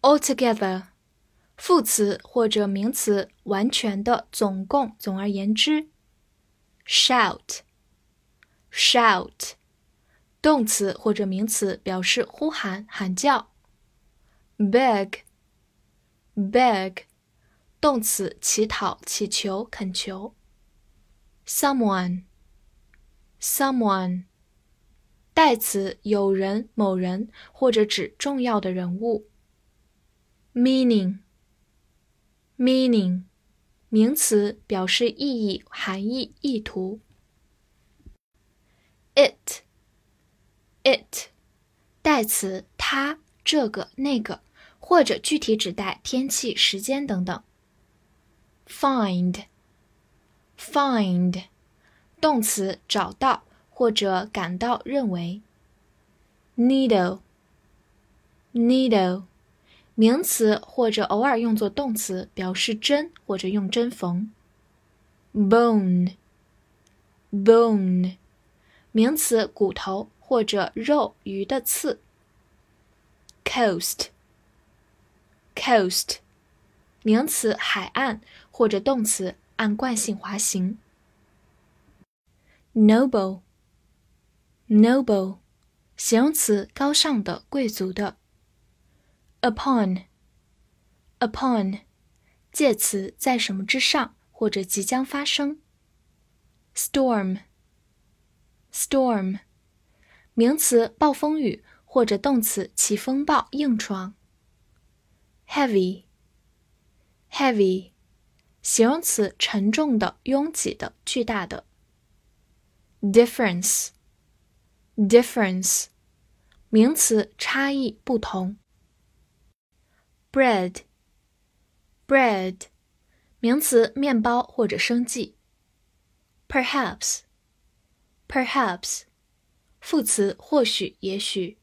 Altogether，副词或者名词，完全的，总共，总而言之。Shout，shout，动词或者名词，表示呼喊、喊叫。Beg，beg，动词，乞讨、乞求、恳求。Someone，someone，代词，有人、某人，或者指重要的人物。 meaning meaning 名词表示意义、含义、意图。it it 代词它、这个、那个，或者具体指代天气、时间等等。find find 动词找到或者感到、认为。needle needle 名词或者偶尔用作动词，表示针或者用针缝。bone，bone，名词骨头或者肉鱼的刺。coast，coast，名词海岸或者动词按惯性滑行。noble，noble，形容词高尚的、贵族的。upon upon 介词在什么之上或者即将发生。storm storm 名词暴风雨或者动词起风暴硬闯。heavy heavy 形容词沉重的拥挤的巨大的。difference difference 名词差异不同。 bread bread 名词面包或者生计。perhaps perhaps 副词或许也许。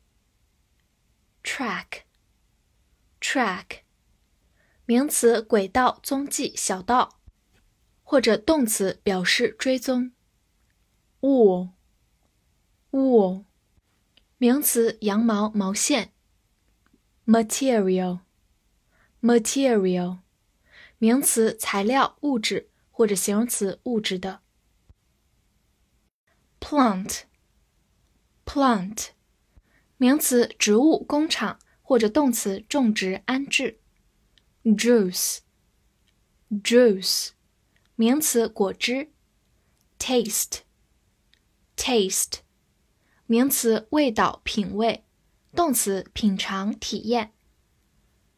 track track 名词轨道踪迹小道，或者动词表示追踪。wool wool 名词羊毛毛线。material Material，名词，材料、物质或者形容词，物质的。Plant，plant，名词，植物、工厂或者动词，种植、安置。Juice，juice，名词，果汁。Taste，taste，名词，味道、品味，动词，品尝、体验。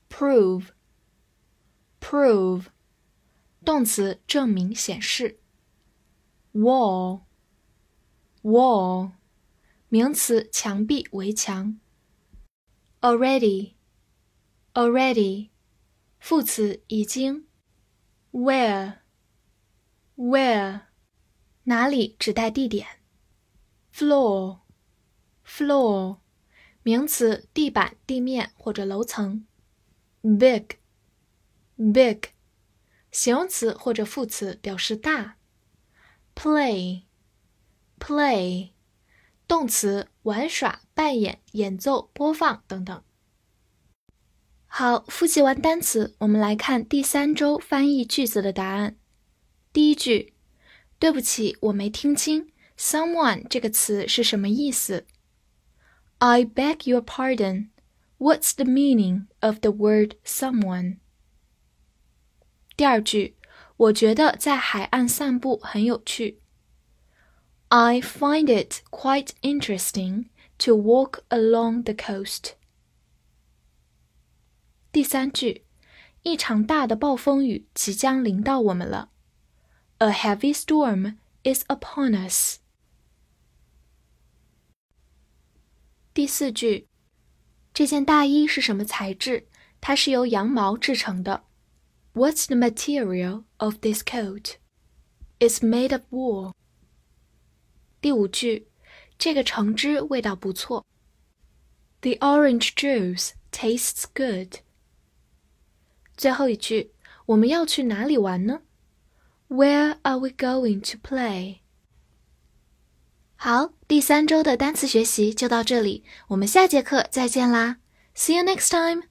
Prove。 prove 动词证明显示。wall wall 名词墙壁围墙。already already 副词已经。where where 哪里指代地点。floor floor 名词地板地面或者楼层。big big，形容词或者副词表示大。play，play，动词玩耍、扮演、演奏、播放等等。好，复习完单词，我们来看第三周翻译句子的答案。第一句，对不起，我没听清，someone 这个词是什么意思？I beg your pardon. What's the meaning of the word someone? 第二句，我觉得在海岸散步很有趣。I find it quite interesting to walk along the coast。第三句，一场大的暴风雨即将临到我们了。A heavy storm is upon us。第四句，这件大衣是什么材质？ 它是由羊毛制成的。 What's the material of this coat? It's made of wool. 第五句，这个橙汁味道不错。The orange juice tastes good. 最后一句，我们要去哪里玩呢？Where are we going to play? 好，第三周的单词学习就到这里，我们下节课再见啦！See you next time.